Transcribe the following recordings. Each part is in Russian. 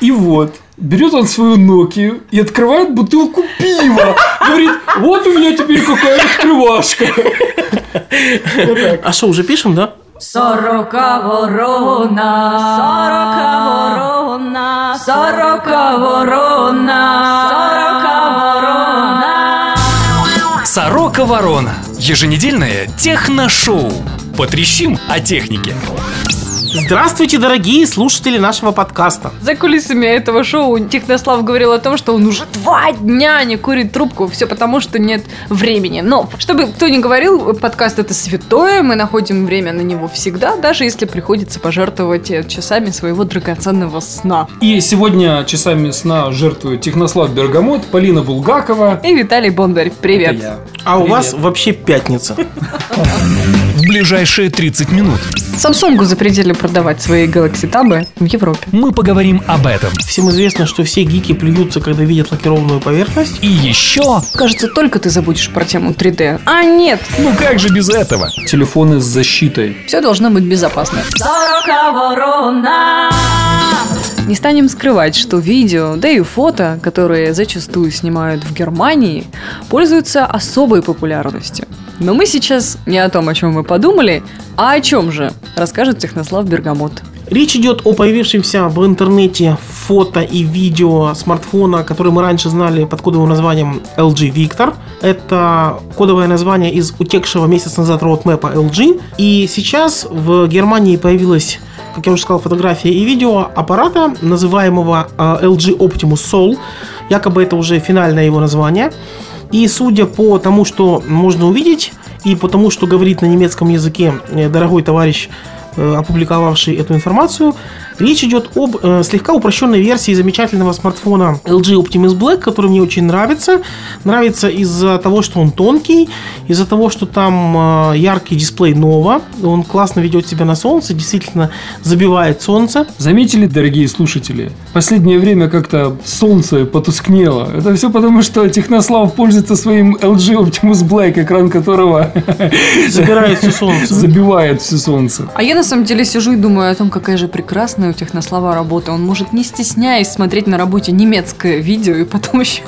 И вот, берет он свою Nokia и открывает бутылку пива. Говорит, вот у меня теперь какая открывашка. А что, уже пишем, да? Сорока ворона, сорока ворона, сорока ворона, сорока ворона. Сорока Ворона. Еженедельное техношоу. Потрещим о технике. Здравствуйте, дорогие слушатели нашего подкаста. За кулисами этого шоу Технослав говорил о том, что он уже два дня не курит трубку. Все потому, что нет времени. Но, чтобы кто ни говорил, подкаст это святое. Мы находим время на него всегда, даже если приходится пожертвовать э, часами своего драгоценного сна. И сегодня часами сна жертвуют Технослав Бергамот, Полина Булгакова. И Виталий Бондарь, привет. Это я. А у Привет. вас вообще пятница. В ближайшие 30 минут Samsung запретили продавать свои Galaxy Tab в Европе. мы поговорим об этом. Всем известно, что все гики плюются, когда видят лакированную поверхность. И еще... Кажется, только ты забудешь про тему 3D. А нет, Ну как же без этого? Телефоны с защитой. все должно быть безопасно. Не станем скрывать, что видео, да и фото, которые зачастую снимают в Германии, пользуются особой популярностью. Но мы сейчас не о том, о чем вы подумали, а о чем же, расскажет Технослав Бергамот. Речь идет о появившемся в интернете фото и видео смартфона, который мы раньше знали под кодовым названием LG Victor. Это кодовое название из утекшего месяц назад роудмэпа LG. И сейчас в Германии появилась, как я уже сказал, фотография и видео аппарата, называемого э, LG Optimus Soul. Якобы это уже финальное его название. И судя по тому, что можно увидеть, и по тому, что говорит на немецком языке э, дорогой товарищ опубликовавший эту информацию. Речь идет об э, слегка упрощенной версии замечательного смартфона LG Optimus Black, который мне очень нравится. Нравится из-за того, что он тонкий, из-за того, что там э, яркий дисплей Nova. Он классно ведет себя на солнце, действительно забивает солнце. Заметили, дорогие слушатели, последнее время как-то солнце потускнело. Это все потому, что Технослав пользуется своим LG Optimus Black, экран которого Забирает все солнце. забивает все солнце. А я на самом деле сижу и думаю о том, какая же прекрасная у Технослава работа. Он может, не стесняясь, смотреть на работе немецкое видео и потом еще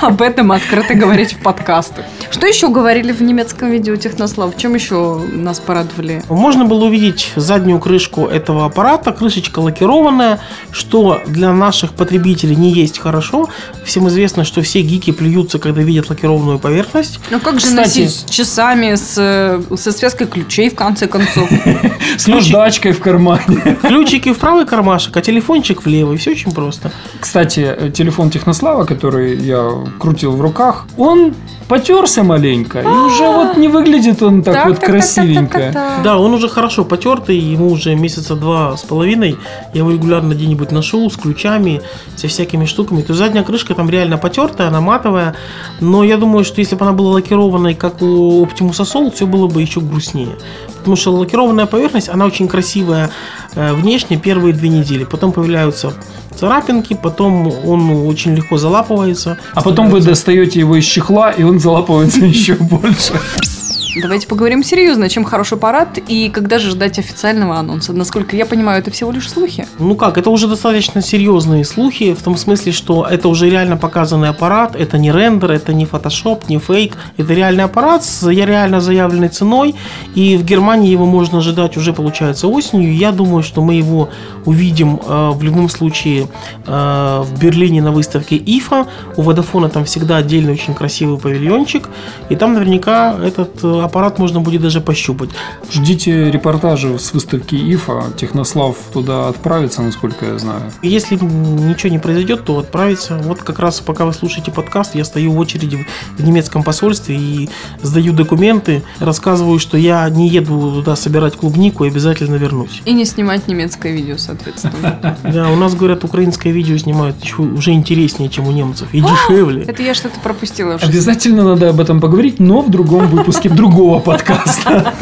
об этом открыто говорить в подкастах. Что еще говорили в немецком видео Технослав? Чем еще нас порадовали? Можно было увидеть заднюю крышку этого аппарата, крышечка лакированная, что для наших потребителей не есть хорошо. Всем известно, что все гики плюются, когда видят лакированную поверхность. Ну как же Кстати- носить часами, с, э, со связкой ключей в конце концов? С наждачкой в кармане. Ключики в правый кармашек, а телефончик в левый. Все очень просто. Кстати, э, телефон Технослава, который я крутил в руках, он потерся маленько. И уже вот не выглядит он так вот красивенько. Да, он уже хорошо потертый, ему уже месяца два с половиной. Я его регулярно где-нибудь ношу с ключами, со всякими штуками. То есть задняя крышка там реально потертая, она матовая. Но я думаю, что если бы она была лакированной, как у Optimus Assault, все было бы еще грустнее. Потому что лакированная поверхность, она очень красивая внешне первые две недели. Потом появляются царапинки, потом он очень легко залапывается. А потом вы достаете его из чехла, и он залапывается еще больше. Давайте поговорим серьезно, чем хороший аппарат и когда же ждать официального анонса. Насколько я понимаю, это всего лишь слухи. Ну как, это уже достаточно серьезные слухи, в том смысле, что это уже реально показанный аппарат, это не рендер, это не фотошоп, не фейк, это реальный аппарат с реально заявленной ценой, и в Германии его можно ожидать уже, получается, осенью. Я думаю, что мы его увидим э, в любом случае э, в Берлине на выставке IFA. У Водофона там всегда отдельный очень красивый павильончик, и там наверняка этот э, аппарат можно будет даже пощупать. Ждите репортажи с выставки ИФА. Технослав туда отправится, насколько я знаю. Если ничего не произойдет, то отправиться. Вот как раз пока вы слушаете подкаст, я стою в очереди в, в немецком посольстве и сдаю документы, рассказываю, что я не еду туда собирать клубнику и обязательно вернусь. И не снимать немецкое видео, соответственно. Да, у нас, говорят, украинское видео снимают уже интереснее, чем у немцев. И дешевле. Это я что-то пропустила. Обязательно надо об этом поговорить, но в другом выпуске другого подкаста.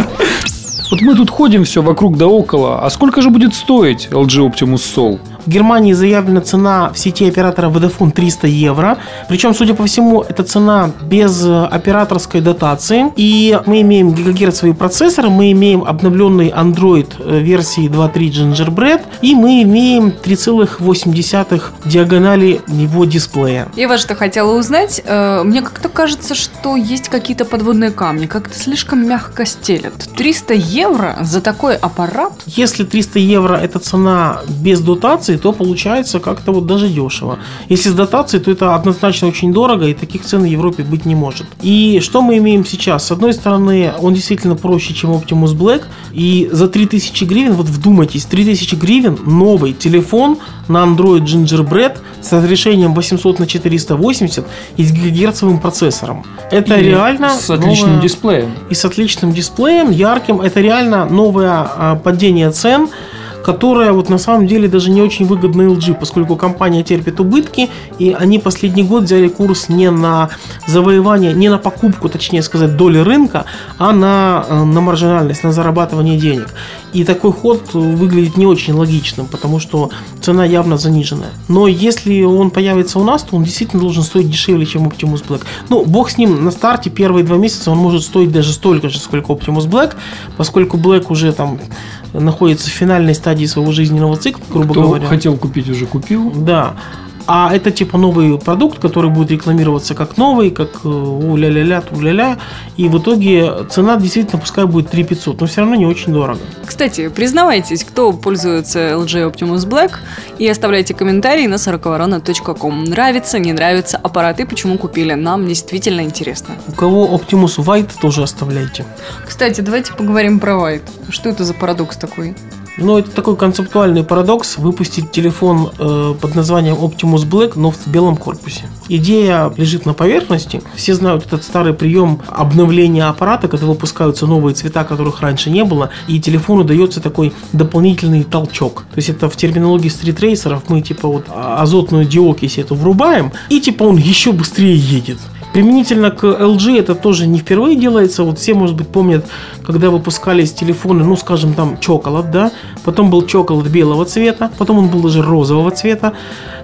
Вот мы тут ходим все вокруг да около. А сколько же будет стоить LG Optimus Soul? В Германии заявлена цена в сети оператора Vodafone 300 евро. Причем, судя по всему, эта цена без э, операторской дотации. И мы имеем гигагерцовый процессор, мы имеем обновленный Android э, версии 2.3 Gingerbread, и мы имеем 3,8 диагонали его дисплея. Я вот что хотела узнать. Э, Мне как-то кажется, что есть какие-то подводные камни. Как-то слишком мягко стелят. 300 евро за такой аппарат? Если 300 евро это цена без дотации, то получается как-то вот даже дешево. Если с дотацией, то это однозначно очень дорого, и таких цен в Европе быть не может. И что мы имеем сейчас? С одной стороны, он действительно проще, чем Optimus Black, и за 3000 гривен, вот вдумайтесь, 3000 гривен новый телефон на Android Gingerbread с разрешением 800 на 480 и с гигагерцовым процессором. Это И реально С отличным новая- дисплеем. и с отличным дисплеем, ярким. Это реально новое а, падение цен, которое вот на самом деле даже не очень выгодно LG, поскольку компания терпит убытки, и они последний год взяли курс не на завоевание, не на покупку, точнее сказать, доли рынка, а на, э, на маржинальность, на зарабатывание денег. И такой ход выглядит не очень логичным, потому что цена явно заниженная. Но если он появится у нас, то он действительно должен стоить дешевле, чем Optimus Black. Ну, бог с ним, на старте первые два месяца он может стоить даже столько же, сколько Optimus Black, поскольку Black уже там находится в финальной стадии своего жизненного цикла, грубо Кто говоря. хотел купить, уже купил. Да. А это типа новый продукт, который будет рекламироваться как новый, как э, у-ля-ля-ля, ту-ля-ля. И в итоге цена действительно пускай будет 3 500, но все равно не очень дорого. Кстати, признавайтесь, кто пользуется LG Optimus Black и оставляйте комментарии на 40ворона.ком. Нравится, не нравится аппарат и почему купили. Нам действительно интересно. У кого Optimus White тоже оставляйте. Кстати, давайте поговорим про White. Что это за парадокс такой? Ну, это такой концептуальный парадокс выпустить телефон э, под названием Optimus Black, но в белом корпусе. Идея лежит на поверхности. Все знают этот старый прием обновления аппарата, когда выпускаются новые цвета, которых раньше не было, и телефону дается такой дополнительный толчок. То есть это в терминологии стритрейсеров мы типа вот а- азотную диокись эту врубаем, и типа он еще быстрее едет. Применительно к LG это тоже не впервые делается. Вот все, может быть, помнят, когда выпускались телефоны, ну, скажем, там, чоколад, да, потом был чоколад белого цвета, потом он был даже розового цвета.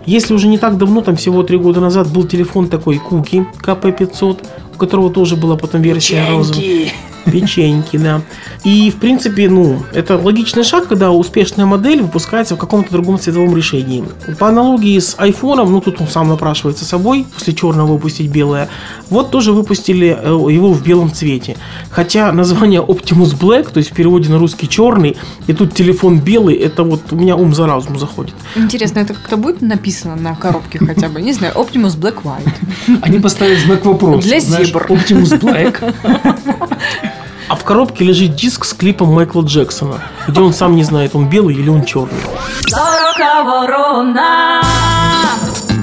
Если уже не так давно, там всего три года назад, был телефон такой Куки КП500, у которого тоже была потом версия розовая. Печеньки, да. И, в принципе, ну, это логичный шаг, когда успешная модель выпускается в каком-то другом цветовом решении. По аналогии с айфоном, ну, тут он сам напрашивается собой, после черного выпустить белое. Вот тоже выпустили э, его в белом цвете. Хотя название Optimus Black, то есть в переводе на русский черный, и тут телефон белый, это вот у меня ум за разум заходит. Интересно, это как-то будет написано на коробке хотя бы? Не знаю, Optimus Black White. Они поставили знак вопроса. Для зебр. Optimus Black. А в коробке лежит диск с клипом Майкла Джексона, где он сам не знает, он белый или он черный. Сорока ворона.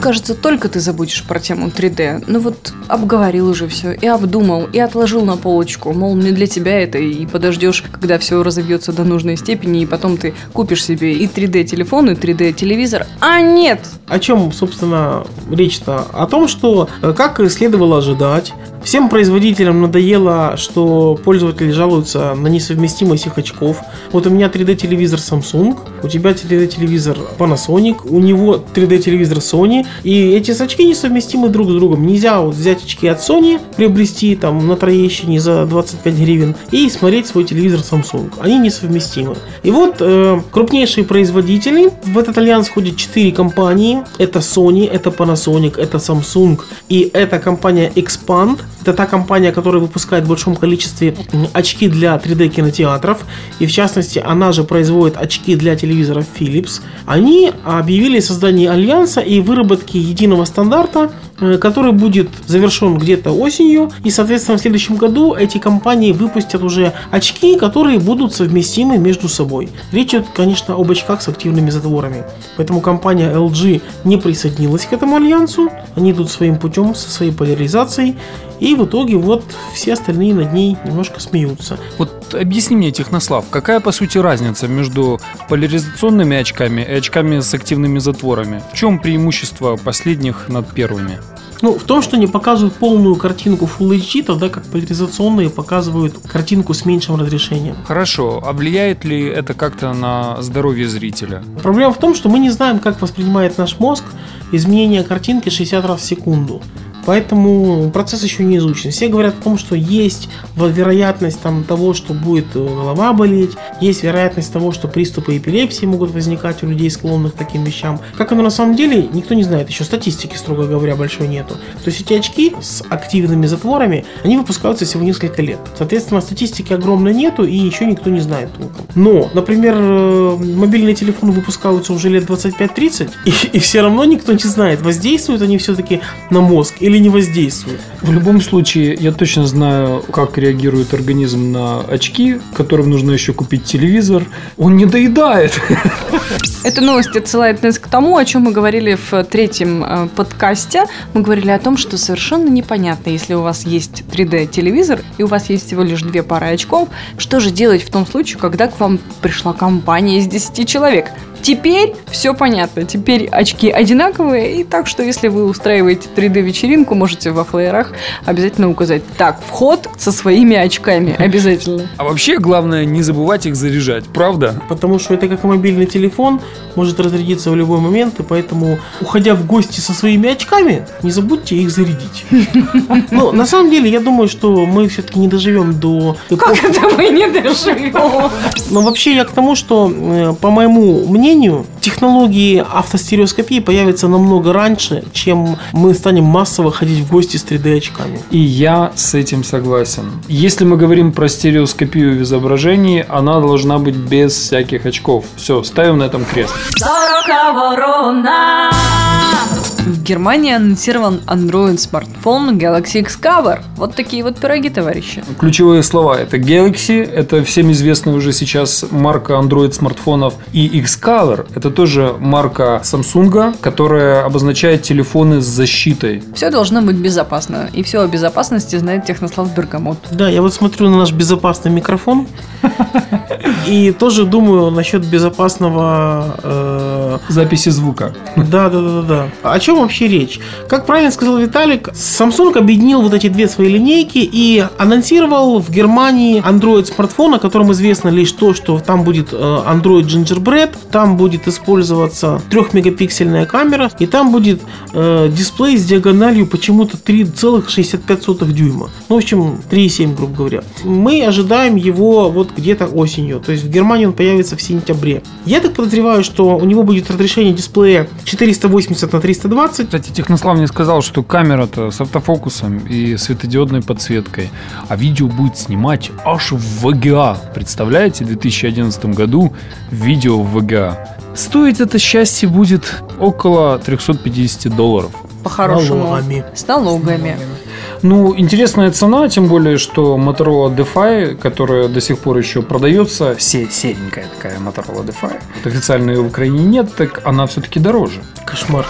Кажется, только ты забудешь про тему 3D. Ну вот обговорил уже все, и обдумал, и отложил на полочку. Мол, не для тебя это, и подождешь, когда все разовьется до нужной степени, и потом ты купишь себе и 3D-телефон, и 3D-телевизор. А нет! О чем, собственно, речь-то? О том, что, э, как и следовало ожидать, всем производителям надоело, что пользователи жалуются на несовместимость их очков. Вот у меня 3D-телевизор Samsung, у тебя 3D-телевизор Panasonic, у него 3D-телевизор Sony, и эти очки несовместимы друг с другом. Нельзя вот взять очки от Sony, приобрести там на Троещине за 25 гривен и смотреть свой телевизор Samsung. Они несовместимы. И вот э, крупнейшие производители, в этот альянс входят 4 компании. Это Sony, это Panasonic, это Samsung и это компания Expand. Это та компания, которая выпускает в большом количестве очки для 3D кинотеатров. И в частности, она же производит очки для телевизоров Philips. Они объявили создание альянса и выработки единого стандарта, э, который будет завершен где-то осенью. И, соответственно, в следующем году эти компании выпустят уже очки, которые будут совместимы между собой. Речь идет, конечно, об очках с активными затворами. Поэтому компания LG не присоединилась к этому альянсу. Они идут своим путем, со своей поляризацией. И в итоге вот все остальные над ней немножко смеются. Вот объясни мне, Технослав, какая по сути разница между поляризационными очками и очками с активными затворами? В чем преимущество последних над первыми? Ну, в том, что они показывают полную картинку Full HD, тогда как поляризационные показывают картинку с меньшим разрешением. Хорошо, а влияет ли это как-то на здоровье зрителя? Проблема в том, что мы не знаем, как воспринимает наш мозг изменение картинки 60 раз в секунду. Поэтому процесс еще не изучен. Все говорят о том, что есть вероятность там, того, что будет э, голова болеть, есть вероятность того, что приступы эпилепсии могут возникать у людей, склонных к таким вещам. Как оно на самом деле, никто не знает. Еще статистики, строго говоря, большой нету. То есть эти очки с активными затворами, они выпускаются всего несколько лет. Соответственно, статистики огромной нету и еще никто не знает толком. Но, например, э, мобильные телефоны выпускаются уже лет 25-30, и, и все равно никто не знает, воздействуют они все-таки на мозг или не воздействуют. В любом случае, я точно знаю, как реагирует организм на очки, которым нужно еще купить телевизор. Он не доедает. Эта новость отсылает нас к тому, о чем мы говорили в третьем э, подкасте. Мы говорили о том, что совершенно непонятно, если у вас есть 3D-телевизор и у вас есть всего лишь две пары очков, что же делать в том случае, когда к вам пришла компания из 10 человек? Теперь все понятно. Теперь очки одинаковые. И так что, если вы устраиваете 3D-вечеринку, можете во флеерах обязательно указать. Так, вход со своими очками. Обязательно. А вообще, главное, не забывать их заряжать, правда? Потому что это как мобильный телефон, может разрядиться в любой момент, и поэтому, уходя в гости со своими очками, не забудьте их зарядить. Ну, на самом деле, я думаю, что мы все-таки не доживем до... Как это мы не доживем? Но вообще я к тому, что, э, по моему мнению, технологии автостереоскопии появятся намного раньше, чем мы станем массово ходить в гости с 3D очками. И я с этим согласен. Если мы говорим про стереоскопию в изображении, она должна быть без всяких очков. Все, ставим на этом крест. В Германии анонсирован Android смартфон Galaxy X-Cover. Вот такие вот пироги, товарищи. Ключевые слова это Galaxy, это всем известная уже сейчас марка Android смартфонов, и Xcolor это тоже марка Samsung, которая обозначает телефоны с защитой. Все должно быть безопасно. И все о безопасности знает Технослав Бергамот. Да, я вот смотрю на наш безопасный микрофон и тоже думаю насчет безопасного... э, Записи звука. Да, да, да, да, да. О чем вообще речь? Как правильно сказал Виталик, Samsung объединил вот эти две свои линейки и анонсировал в Германии Android смартфон, о котором известно лишь то, что там будет э, Android Gingerbread, там будет использоваться 3-мегапиксельная камера, и там будет э, дисплей с диагональю почему-то 3,65 дюйма. Ну, в общем, 3,7, грубо говоря. Мы ожидаем его вот где-то осенью, то есть в Германии он появится в сентябре. Я так подозреваю, что у него будет разрешение дисплея 480 на 320. Кстати, Технослав мне сказал, что камера-то с автофокусом и светодиодной подсветкой, а видео будет снимать аж в VGA. Представляете, в 2011 году видео в VGA. Стоить это счастье будет около 350 долларов. По-хорошему. Налогами. С налогами. Ну, интересная цена, тем более, что Motorola DeFi, которая до сих пор еще продается, се- серенькая такая Motorola DeFi, вот официально ее в Украине нет, так она все-таки дороже. Кошмар.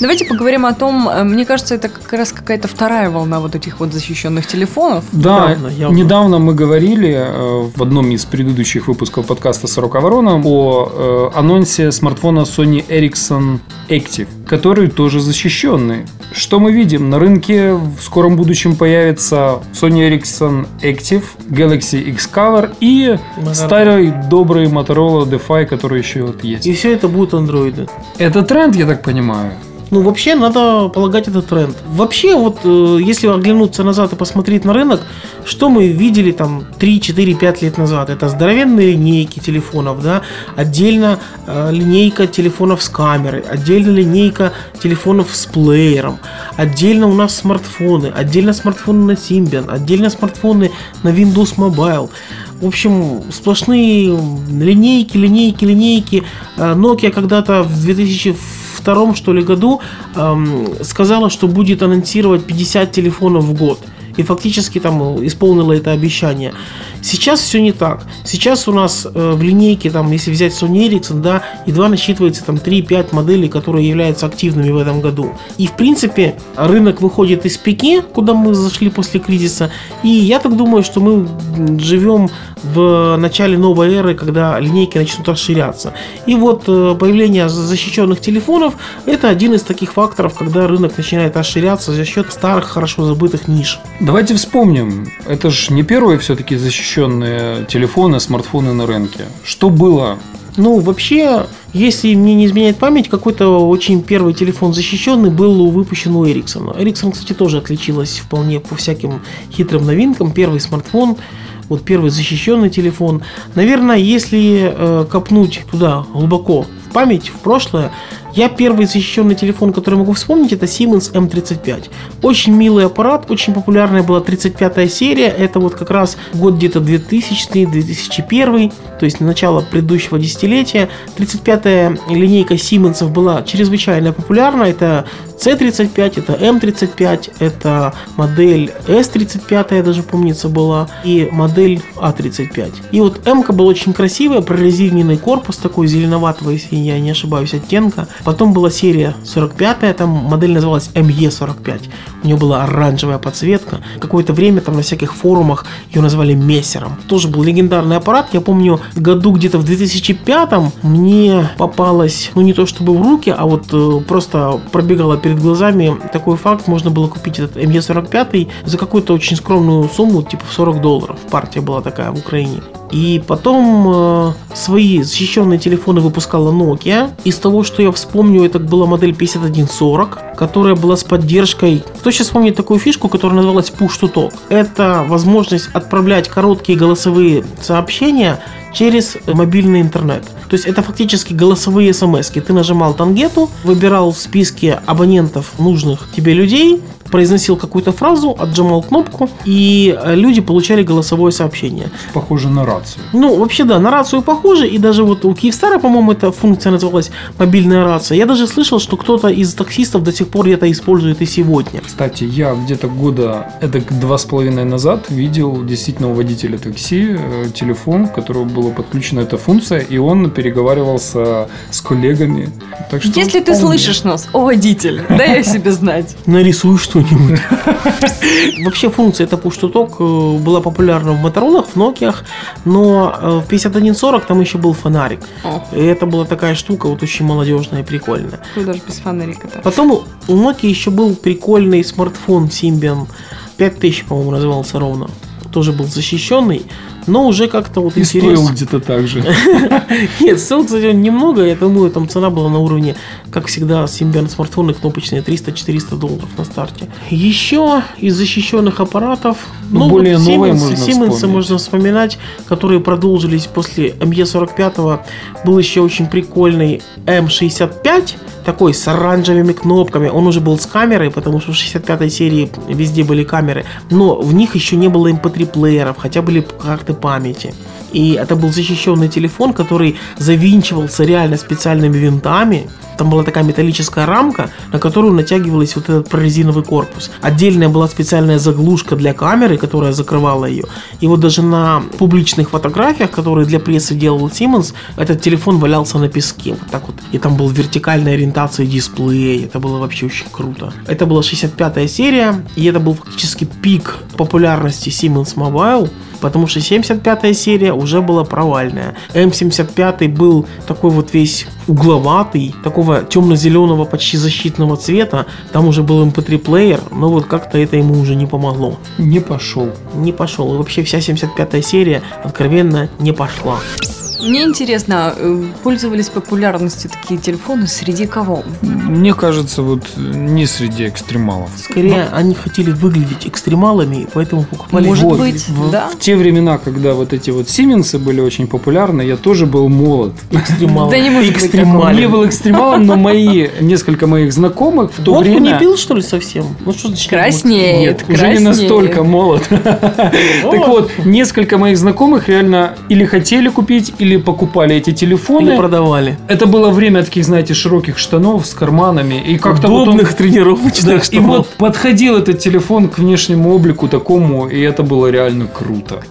Давайте поговорим о том, э, мне кажется, это как раз какая-то вторая волна вот этих вот защищенных телефонов. Да, Явно, явно. недавно мы говорили э, в одном из предыдущих выпусков подкаста «Сорока ворона» о э, анонсе смартфона Sony Ericsson Active, который тоже защищенный. Что мы видим? На рынке в скором будущем появится Sony Ericsson Active, Galaxy X-Cover и Motorola. старый добрый Motorola DeFi, который еще вот есть. И все это будут андроиды. Это тренд, я так понимаю. Ну, вообще, надо полагать это тренд. Вообще, вот, э, если оглянуться назад и посмотреть на рынок, что мы видели там 3, 4, 5 лет назад? Это здоровенные линейки телефонов, да, отдельно э, линейка телефонов с камерой, отдельно линейка телефонов с плеером, отдельно у нас смартфоны, отдельно смартфоны на Symbian, отдельно смартфоны на Windows Mobile. В общем, сплошные линейки, линейки, линейки. Э, Nokia когда-то в 2002 что ли году эм, сказала, что будет анонсировать 50 телефонов в год. И фактически там исполнила это обещание. Сейчас все не так. Сейчас у нас э, в линейке, там, если взять Sony Ericsson, да, едва насчитывается там 3-5 моделей, которые являются активными в этом году. И в принципе рынок выходит из пике, куда мы зашли после кризиса. И я так думаю, что мы живем в начале новой эры, когда линейки начнут расширяться. И вот э, появление защищенных телефонов – это один из таких факторов, когда рынок начинает расширяться за счет старых, хорошо забытых ниш. Давайте вспомним, это же не первые все-таки защищенные телефоны, смартфоны на рынке. Что было? Ну, вообще, если мне не изменяет память, какой-то очень первый телефон защищенный был выпущен у Ericsson. Ericsson, кстати, тоже отличилась вполне по всяким хитрым новинкам. Первый смартфон, вот первый защищенный телефон. Наверное, если э, копнуть туда глубоко в память, в прошлое, я первый защищенный телефон, который могу вспомнить, это Siemens M35. Очень милый аппарат, очень популярная была 35-я серия. Это вот как раз год где-то 2000-2001, то есть начало предыдущего десятилетия. 35-я линейка Siemens была чрезвычайно популярна. Это C35, это M35, это модель S35, я даже помнится была, и модель A35. И вот M был очень красивая, прорезиненный корпус такой зеленоватого, если я не ошибаюсь, оттенка. Потом была серия 45, там модель называлась ME45. У нее была оранжевая подсветка. Какое-то время там на всяких форумах ее назвали мессером. Тоже был легендарный аппарат. Я помню, в году где-то в 2005 мне попалось, ну не то чтобы в руки, а вот э, просто пробегала перед глазами такой факт. Можно было купить этот ME45 за какую-то очень скромную сумму, типа 40 долларов. Партия была такая в Украине. И потом э, свои защищенные телефоны выпускала Nokia. Из того, что я вспомню, это была модель 5140, которая была с поддержкой. Кто сейчас помнит такую фишку, которая называлась Push to Talk? Это возможность отправлять короткие голосовые сообщения через мобильный интернет. То есть это фактически голосовые смс. Ты нажимал тангету, выбирал в списке абонентов нужных тебе людей, произносил какую-то фразу, отжимал кнопку, и э, люди получали голосовое сообщение. Похоже на рацию. Ну, вообще, да, на рацию похоже, и даже вот у Киевстара, по-моему, эта функция называлась мобильная рация. Я даже слышал, что кто-то из таксистов до сих пор это использует и сегодня. Кстати, я где-то года это два с половиной назад видел действительно у водителя такси э, телефон, к которому была подключена эта функция, и он переговаривался с коллегами. Так что Если ты слышишь нас, о водитель, дай о себе знать. Нарисуй что-нибудь. Вообще функция это push to talk э, была популярна в Моторолах, в Nokia, но э, в 5140 там еще был фонарик. О, И это была такая штука вот очень молодежная и прикольная. ну даже без фонарика-то. Потом у Nokia еще был прикольный смартфон Symbian 5000, по-моему, назывался ровно. Тоже был защищенный, но уже как-то вот И интересно. стоил где-то так же. Нет, стоил, кстати, немного. Я думаю, там цена была на уровне, как всегда, Symbian смартфоны кнопочные 300-400 долларов на старте. Еще из защищенных аппаратов, Ну, более вот новые Siemens- можно Siemens вспомнить. можно вспоминать, которые продолжились после ME45. Был еще очень прикольный M65, такой с оранжевыми кнопками. Он уже был с камерой, потому что в 65 серии везде были камеры. Но в них еще не было MP3 плееров, хотя были карты памяти. И это был защищенный телефон, который завинчивался реально специальными винтами. Там была такая металлическая рамка, на которую натягивалась вот этот прорезиновый корпус. Отдельная была специальная заглушка для камеры, которая закрывала ее. И вот даже на публичных фотографиях, которые для прессы делал Siemens, этот телефон валялся на песке. Вот так вот. И там был вертикальная ориентация дисплея. Это было вообще очень круто. Это была 65-я серия, и это был фактически пик популярности Siemens Mobile потому что 75 серия уже была провальная. М75 был такой вот весь угловатый, такого темно-зеленого, почти защитного цвета. Там уже был MP3 плеер, но вот как-то это ему уже не помогло. Не пошел. Не пошел. И вообще вся 75 серия откровенно не пошла. Мне интересно, э, пользовались популярностью такие телефоны среди кого? Мне кажется, вот не среди экстремалов. Скорее, они хотели выглядеть экстремалами, и поэтому покупали Может вот. быть, В, да? в те времена, когда вот эти вот Сименсы были очень популярны, я тоже был молод. экстремалами. Да не может быть Экстремалами. Не был экстремалом, но мои, несколько моих знакомых в то Водку время... не пил, что ли, совсем? Ну что значит? Краснеет, Нет, уже не настолько молод. Так вот, несколько моих знакомых реально или хотели купить, или покупали эти Или телефоны. продавали. Это было время таких, знаете, широких штанов с карманами. И как-то вот он- Удобных тренировочных Да, и штанов. вот подходил этот телефон к внешнему облику такому, и это было реально круто.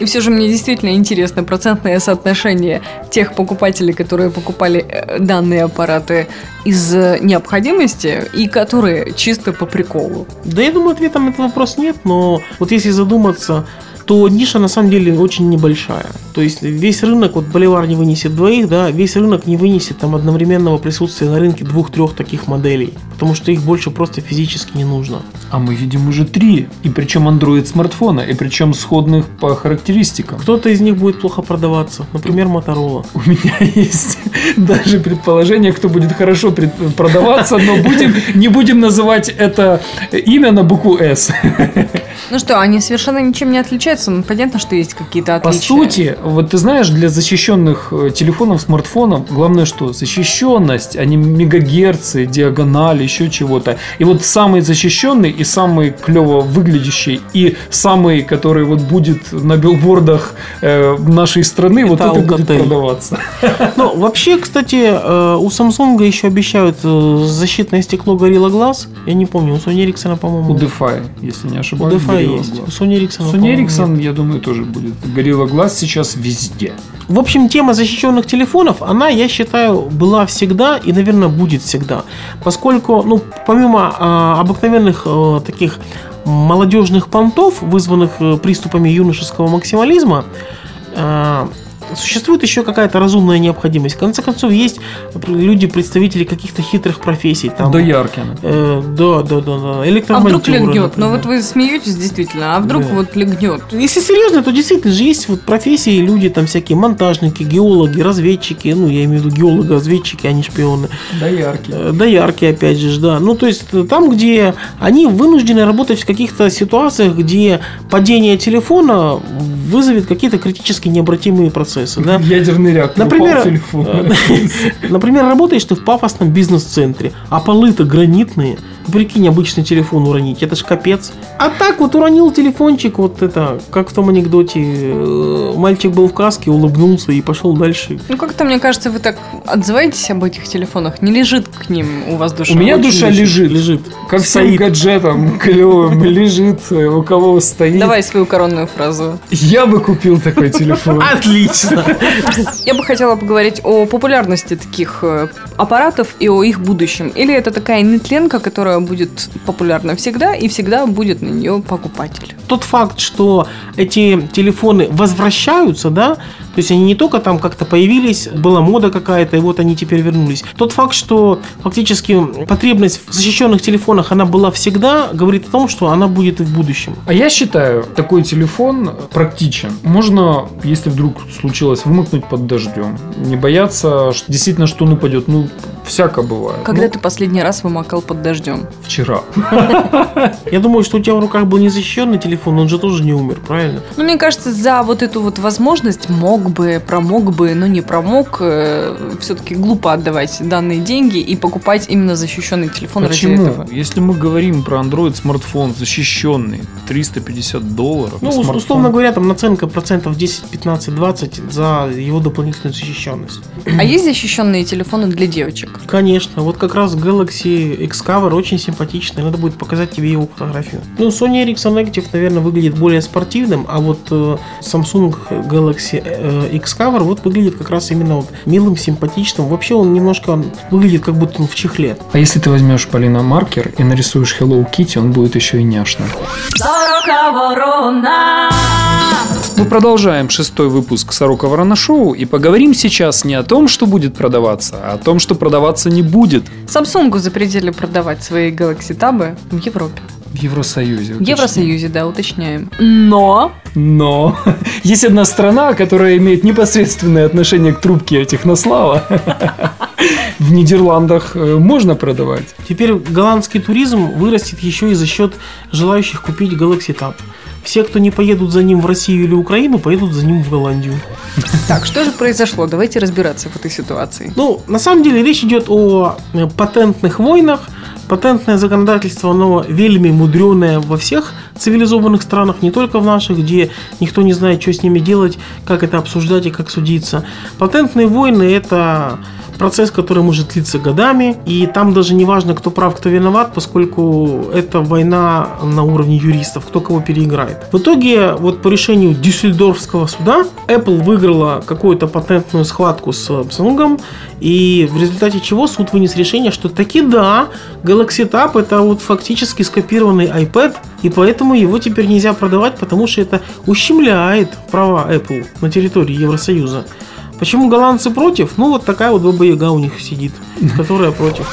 И все же мне действительно интересно процентное соотношение тех покупателей, которые покупали э, данные аппараты из э, необходимости и которые чисто по приколу. Да я думаю, ответа на этот вопрос нет, но вот если задуматься, то ниша на самом деле очень небольшая. То есть весь рынок, вот Боливар не вынесет двоих, да, весь рынок не вынесет там одновременного присутствия на рынке двух-трех таких моделей, потому что их больше просто физически не нужно. А мы видим уже три. И причем Android смартфона, и причем сходных по характеристикам. Кто-то из них будет плохо продаваться, например, Motorola. У меня есть даже предположение, кто будет хорошо пред- продаваться, но будем, не будем называть это имя на букву «С». Ну что, они совершенно ничем не отличаются. Ну, понятно, что есть какие-то По отличия. сути, вот ты знаешь, для защищенных э, телефонов, смартфонов, главное что? Защищенность, а не мегагерцы, диагонали, еще чего-то. И вот самый защищенный и самый клево выглядящий, и самый, который вот будет на билбордах э, нашей страны, вот это будет продаваться. Ну, вообще, кстати, э, у Samsung еще обещают защитное стекло Gorilla Glass. Я не помню, у Sony Ericsson, по-моему, У DeFi, если не у ошибаюсь. DeFi Gorilla есть. У Sony Ericsson, Sony Ericsson, нет. я думаю, тоже будет. Gorilla Glass сейчас везде. В общем, тема защищенных телефонов, она, я считаю, была всегда и, наверное, будет всегда. Поскольку, ну, помимо а, обыкновенных э, таких молодежных понтов, вызванных э, приступами юношеского максимализма, а, существует еще какая-то разумная необходимость. В конце концов, есть люди, представители каких-то хитрых профессий. Там, До Яркина. э, да, да, да, да. А вдруг легнет? Ну вот вы смеетесь действительно, а вдруг Да. вот легнет? Если серьезно, то действительно же есть вот профессии, люди там всякие монтажники, геологи, разведчики, ну я имею в виду геологи, разведчики, а не шпионы, До Яркина. Э, доярки опять же, да. Ну то есть э, там, где они вынуждены работать в каких-то ситуациях, где падение телефона вызовет какие-то критически необратимые процессы, да. Ядерный реактор. Например, э, например, работаешь ты в пафосном бизнес-центре, а полы-то гранитные. Прикинь, обычный телефон уронить, это ж капец. А так вот уронил телефончик, вот это, как в том анекдоте, э, мальчик был в каске, улыбнулся и пошел дальше. Ну как-то, мне кажется, вы так отзываетесь об этих телефонах. Не лежит к ним у вас душа. У меня Очень душа лежит. Лежит. Как всем Стоит. гаджетам клевым лежит, э, у кого стоит. Давай свою коронную фразу. Я бы купил такой телефон. Отлично. Я бы хотела поговорить о популярности таких э, аппаратов и о их будущем. Или это такая нетленка, которая будет популярна всегда, и всегда будет на нее покупатель. Тот факт, что эти телефоны возвращаются, да, то есть они не только там как-то появились, была мода какая-то, и вот они теперь вернулись. Тот факт, что фактически потребность в защищенных телефонах, она была всегда, говорит о том, что она будет и в будущем. А я считаю, такой телефон практичен. Можно, если вдруг случилось, вымокнуть под дождем. Не бояться, что действительно что он упадет. Ну, всяко бывает. Когда Ну, ты последний раз вымокал под дождем? Вчера. Я думаю, что у тебя в руках был незащищенный телефон, он же тоже не умер, правильно? Ну, мне кажется, за вот эту вот возможность мог бы, промог бы, но не промог, все-таки глупо отдавать данные деньги и покупать именно защищенный телефон ради Почему? этого. Если мы говорим про Android смартфон защищенный, 350 долларов. Ну, смартфон. условно говоря, там наценка процентов 10, 15, 20 за его дополнительную защищенность. А есть защищенные телефоны для девочек? Конечно, вот как раз Galaxy X-Cover очень симпатичный, надо будет показать тебе его фотографию. Ну, Sony Ericsson Active, наверное, выглядит более спортивным, а вот э, Samsung Galaxy э, X-Cover вот выглядит как раз именно вот милым, симпатичным. Вообще он немножко выглядит как будто он в чехле. А если ты возьмешь, Полина, маркер и нарисуешь Hello Kitty, он будет еще и няшным. Мы продолжаем шестой выпуск Сорока Ворона Шоу и поговорим сейчас не о том, что будет продаваться, а о том, что продаваться не будет. Samsung запретили продавать свои Galaxy Tab в Европе. В Евросоюзе. В. Евросоюзе, да, уточняем. Но Но есть одна страна, которая имеет непосредственное отношение к трубке Технослава. В Нидерландах э, можно продавать. Теперь голландский туризм вырастет еще и за счет желающих купить Galaxy Tab. Все, кто не поедут за ним в Россию или Украину, поедут за ним в Голландию. так, что же произошло? Давайте разбираться в этой ситуации. Ну, на самом деле речь идет о э, патентных войнах. Патентное законодательство, оно вельми мудреное во всех цивилизованных странах, не только в наших, где никто не знает, что с ними делать, как это обсуждать и как судиться. Патентные войны – это процесс, который может длиться годами, и там даже не важно, кто прав, кто виноват, поскольку это война на уровне юристов, кто кого переиграет. В итоге, вот по решению Дюссельдорфского суда, Apple выиграла какую-то патентную схватку с Samsung, и в результате чего суд вынес решение, что таки да, Galaxy Tab это вот фактически скопированный iPad, и поэтому его теперь нельзя продавать, потому что это ущемляет права Apple на территории Евросоюза. Почему голландцы против? Ну, вот такая вот баба Яга у них сидит, которая против.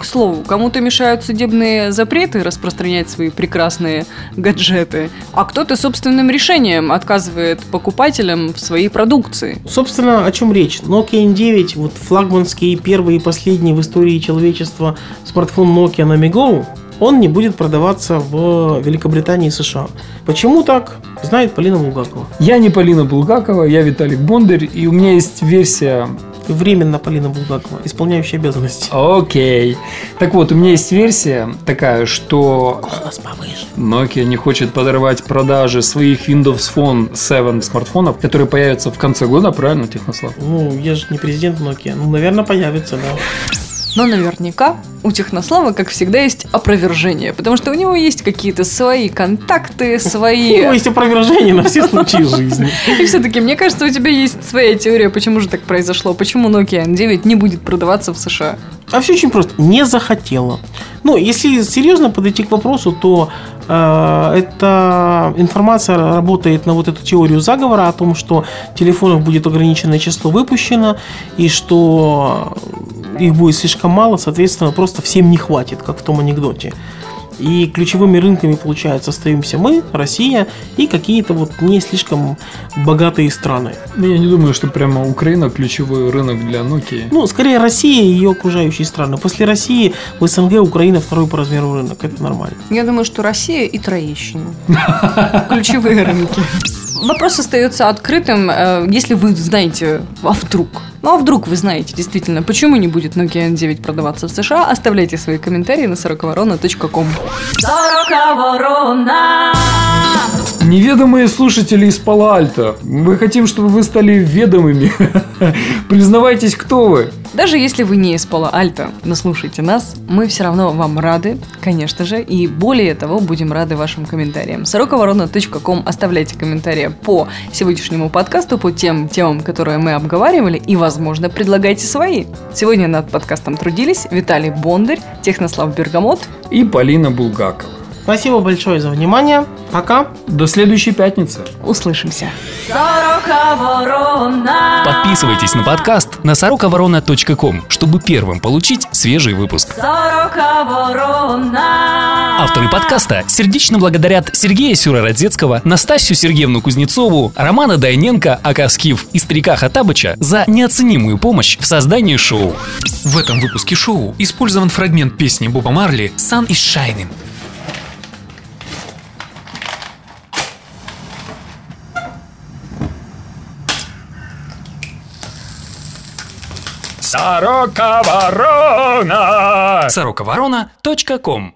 К слову, кому-то мешают судебные запреты распространять свои прекрасные гаджеты, а кто-то собственным решением отказывает покупателям в своей продукции. Собственно, о чем речь? Nokia N9, вот флагманский первый и последний в истории человечества смартфон Nokia Nami Go, он не будет продаваться в Великобритании и США. Почему так, знает Полина Булгакова. Я не Полина Булгакова, я Виталик Бондарь, и у меня есть версия... Временно Полина Булгакова, исполняющая обязанности. Окей. Так вот, у меня есть версия такая, что Голос повыше. Nokia не хочет подорвать продажи своих Windows Phone 7 смартфонов, которые появятся в конце года, правильно, Технослав? Ну, я же не президент Nokia. Ну, наверное, появится, да. Но наверняка у Технослава, как всегда, есть опровержение, потому что у него есть какие-то свои контакты, У свои... него есть опровержение на все случаи жизни. И все-таки, мне кажется, у тебя есть своя теория, почему же так произошло, почему Nokia N9 не будет продаваться в США. А все очень просто. Не захотела. Ну, если серьезно подойти к вопросу, то э, эта информация работает на вот эту теорию заговора о том, что телефонов будет ограниченное число выпущено, и что их будет слишком мало, соответственно, просто всем не хватит, как в том анекдоте. И ключевыми рынками, получается, остаемся мы, Россия и какие-то вот не слишком богатые страны. Ну, Я не думаю, что прямо Украина ключевой рынок для Nokia. Ну, скорее Россия и ее окружающие страны. После России в СНГ Украина второй по размеру рынок. Это нормально. Я думаю, что Россия и Троещина. Ключевые рынки. Вопрос остается открытым, э, если вы знаете, а вдруг? Ну а вдруг вы знаете действительно, почему не будет Nokia N9 продаваться в США, оставляйте свои комментарии на сороковорона.ком. Сорока ворона. Неведомые слушатели из Пала-Альто. Мы хотим, чтобы вы стали ведомыми. Признавайтесь, кто вы. Даже если вы не из пола Альта, но слушайте нас, мы все равно вам рады, конечно же, и более того, будем рады вашим комментариям. сороковорона.ком оставляйте комментарии по сегодняшнему подкасту, по тем темам, которые мы обговаривали, и, возможно, предлагайте свои. Сегодня над подкастом трудились Виталий Бондарь, Технослав Бергамот. И Полина Булгакова. Спасибо большое за внимание. Пока. До следующей пятницы. Услышимся. Подписывайтесь на подкаст на сороковорона.ком, чтобы первым получить свежий выпуск. Авторы подкаста сердечно благодарят Сергея Сюрородецкого, Настасью Сергеевну Кузнецову, Романа Дайненко, Акаскив и Старика Хатабыча за неоценимую помощь в создании шоу. В этом выпуске шоу использован фрагмент песни Боба Марли «Sun is Shining». Сорока ворона! сороковорона.ком